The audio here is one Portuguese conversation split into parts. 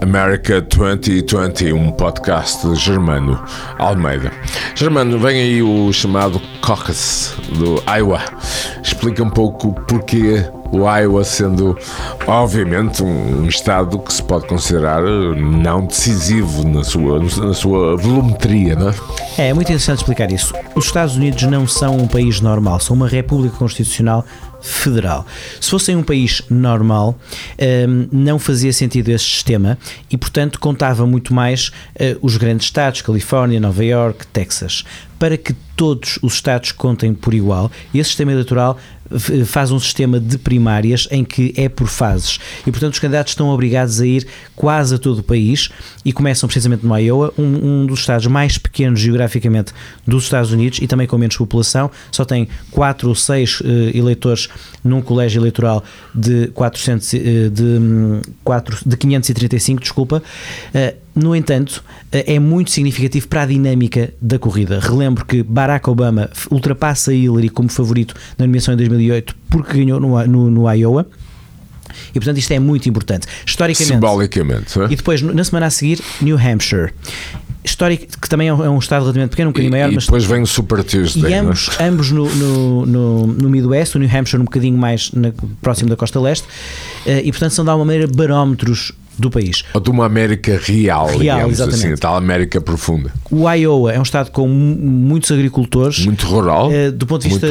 America 2020, um podcast de Germano Almeida. Germano, vem aí o chamado caucus do Iowa. Explica um pouco porquê o Iowa sendo, obviamente, um estado que se pode considerar não decisivo na sua, na sua volumetria, não é? É, é muito interessante explicar isso. Os Estados Unidos não são um país normal, são uma república constitucional federal. Se fossem um país normal, um, não fazia sentido esse sistema e, portanto, contava muito mais uh, os grandes estados, Califórnia, Nova York, Texas. Para que todos os estados contem por igual, esse sistema eleitoral faz um sistema de primárias em que é por fases e portanto os candidatos estão obrigados a ir quase a todo o país e começam precisamente no Iowa, um, um dos estados mais pequenos geograficamente dos Estados Unidos e também com menos população, só tem 4 ou 6 uh, eleitores num colégio eleitoral de 400 uh, de, 4, hum, de 535, desculpa. Uh, no entanto, eh, é muito significativo para a dinâmica da corrida. Relembro que Barack Obama ultrapassa Hillary como favorito na nomeação em 2008 porque ganhou no, no, no Iowa. E portanto isto é muito importante. Historicamente. Simbolicamente. É? E depois, na semana a seguir, New Hampshire histórico, que também é um, é um estado relativamente pequeno, um bocadinho maior. E mas depois vem o Super Tuesday. E é? ambos, é? ambos no, no, no, no Midwest, o New Hampshire um bocadinho mais na, próximo da costa leste, uh, e portanto são de alguma maneira barómetros do país. Ou de uma América real, real digamos exatamente. assim, a tal América profunda. O Iowa é um estado com muitos agricultores. Muito rural. Uh, do ponto de vista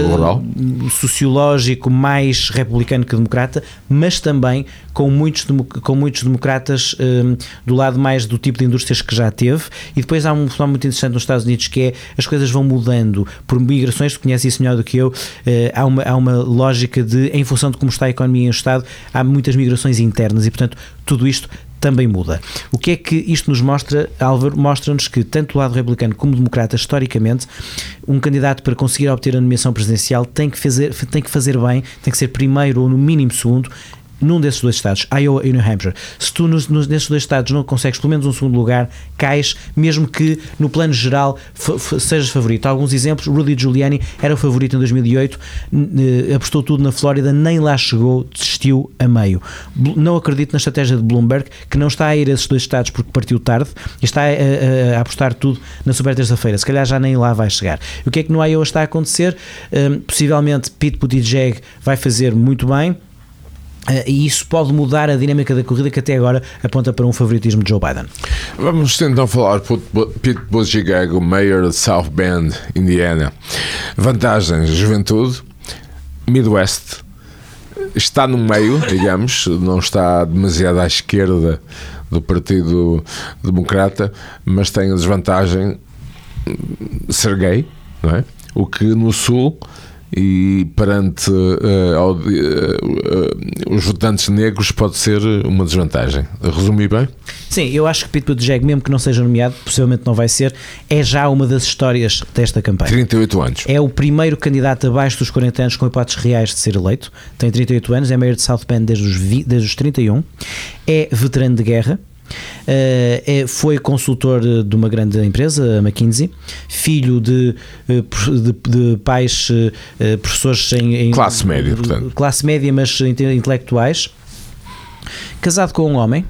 sociológico, mais republicano que democrata, mas também com muitos, com muitos democratas um, eh, do lado mais do tipo de indústrias que já teve. E depois há um fenómeno muito interessante nos Estados Unidos que é as coisas vão mudando por migrações, tu conheces isso melhor do que eu. Uh, há, uma, há uma lógica de, em função de como está a economia em Estado, há muitas migrações internas e, portanto, tudo isto também muda. O que é que isto nos mostra, Álvaro? Mostra-nos que tanto o lado republicano como democrata, historicamente, um candidato para conseguir obter a nomeação presidencial tem que fazer, tem que fazer bem, tem que ser primeiro ou no mínimo segundo num desses dois estados, Iowa e New Hampshire. Se tu nos, nos, nesses dois estados não consegues pelo menos um segundo lugar, cais, mesmo que no plano geral sejas favorito. Alguns exemplos, Rudy Giuliani era o favorito em 2008, apostou tudo na Flórida, nem lá chegou, desistiu a meio. Não acredito na estratégia de Bloomberg, que não está a ir a esses dois estados porque partiu tarde e está a, a, a apostar tudo na super terça-feira. Se calhar já nem lá vai chegar. E o que é que no Iowa está a acontecer? Um, possivelmente Pete Buttigieg vai fazer muito bem, Uh, e isso pode mudar a dinâmica da corrida que até agora aponta para um favoritismo de Joe Biden. Vamos tentar falar Pete Buttigieg, mayor de South Bend, Indiana. Vantagens, juventude, Midwest, está no meio, digamos, não está demasiado à esquerda do Partido Democrata, mas tem a desvantagem de ser gay, não é? O que no Sul e perante uh, uh, os votantes negros pode ser uma desvantagem. Resumi bem? Sim, eu acho que Pete Buttigieg, mesmo que não seja nomeado, possivelmente não vai ser, é já uma das histórias desta campanha. 38 anos. É o primeiro candidato abaixo dos 40 anos com hipóteses reais de ser eleito. Tem 38 anos, é mayor de South Bend desde os, desde os 31. É veterano de guerra Uh, foi consultor de uma grande empresa, a McKinsey, filho de, eh, de, de pais uh, professores em, em, classe média, portanto. classe média, mas intelectuais, casado com um homem.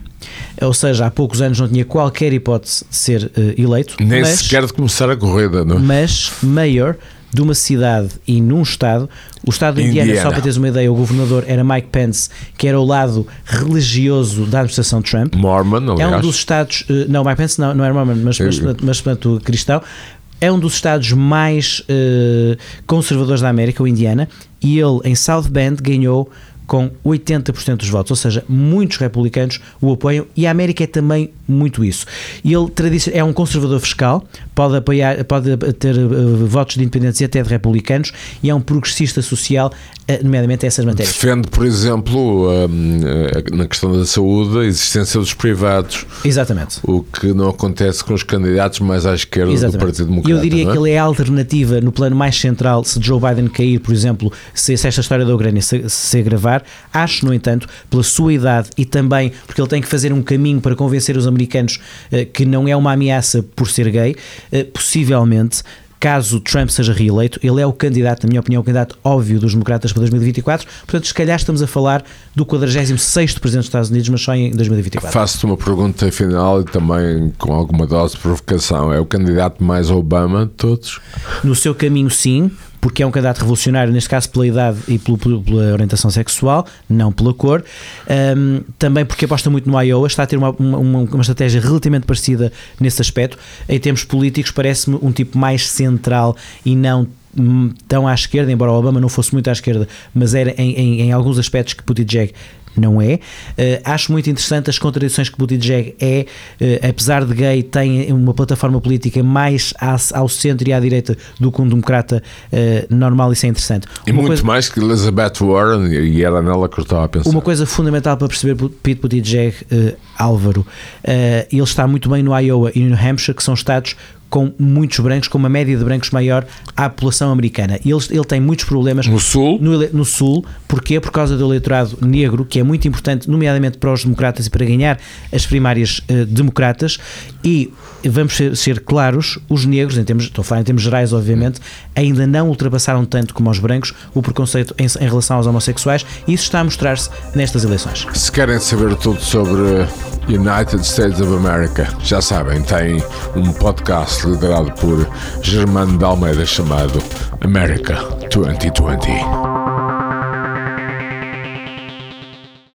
Ou seja, há poucos anos não tinha qualquer hipótese de ser uh, eleito. Nem mas, sequer de começar a corrida, não? É? Mas mayor de uma cidade e num estado. O estado de Indiana, Indiana, só para teres uma ideia, o governador era Mike Pence, que era o lado religioso da administração Trump. Mormon, aliás. É um dos estados. Eh, não, Mike Pence não, não era Mormon, mas, mas, mas, mas portanto, cristão. É um dos estados mais uh, conservadores da América, o Indiana, e ele em South Bend ganhou com 80% dos votos, ou seja, muitos republicanos o apoiam e a América é também muito isso. Ele é um conservador fiscal, pode apoiar, pode ter uh, votos de independentes e até de republicanos e é um progressista social, uh, nomeadamente essas matérias. Defende, por exemplo, uh, na questão da saúde, a existência dos privados. Exatamente. O que não acontece com os candidatos mais à esquerda Exatamente. do Partido Democrata. Eu diria é? que ele é a alternativa no plano mais central se Joe Biden cair, por exemplo, se, se esta história da Ucrânia se, se agravar Acho, no entanto, pela sua idade e também porque ele tem que fazer um caminho para convencer os americanos uh, que não é uma ameaça por ser gay, uh, possivelmente caso Trump seja reeleito, ele é o candidato, na minha opinião, o candidato óbvio dos democratas para 2024. Portanto, se calhar estamos a falar do 46 Presidente dos Estados Unidos, mas só em 2024. Faço-te uma pergunta final e também com alguma dose de provocação. É o candidato mais Obama de todos? No seu caminho, sim porque é um candidato revolucionário, neste caso pela idade e pela, pela orientação sexual, não pela cor. Um, também porque aposta muito no Iowa, está a ter uma, uma, uma, estratégia relativamente parecida nesse aspecto. Em termos políticos, parece-me um tipo mais central e não tão à esquerda, embora o Obama não fosse muito à esquerda, mas era em, em, em alguns aspectos que Buttigieg não é. Uh, acho muito interessante as contradições que Buttigieg é, uh, apesar de gay, tem uma plataforma política mais ao centro e à direita do que um democrata uh, normal, isso é interessante. E uma muito coisa, mais que Elizabeth Warren, e era nela que eu estava a pensar. Uma coisa fundamental para perceber Pete Buttigieg, Álvaro, ele está muito bem no Iowa e no New Hampshire, que são estados com muitos brancos, com uma média de brancos maior à população americana. Ele, ele tem muitos problemas no Sul. No, no Sul, porque Por causa do eleitorado negro, que é muito importante, nomeadamente para os democratas e para ganhar as primárias uh, democratas. E vamos ser, ser, claros: os negros, em termos, estou a falar em termos gerais, obviamente, ainda não ultrapassaram tanto como os brancos o preconceito em, em relação aos homossexuais. E isso está a mostrar-se nestas eleições. Se querem saber tudo sobre United States of America, já sabem, tem um podcast liderado por Germano de Almeida chamado America 2020.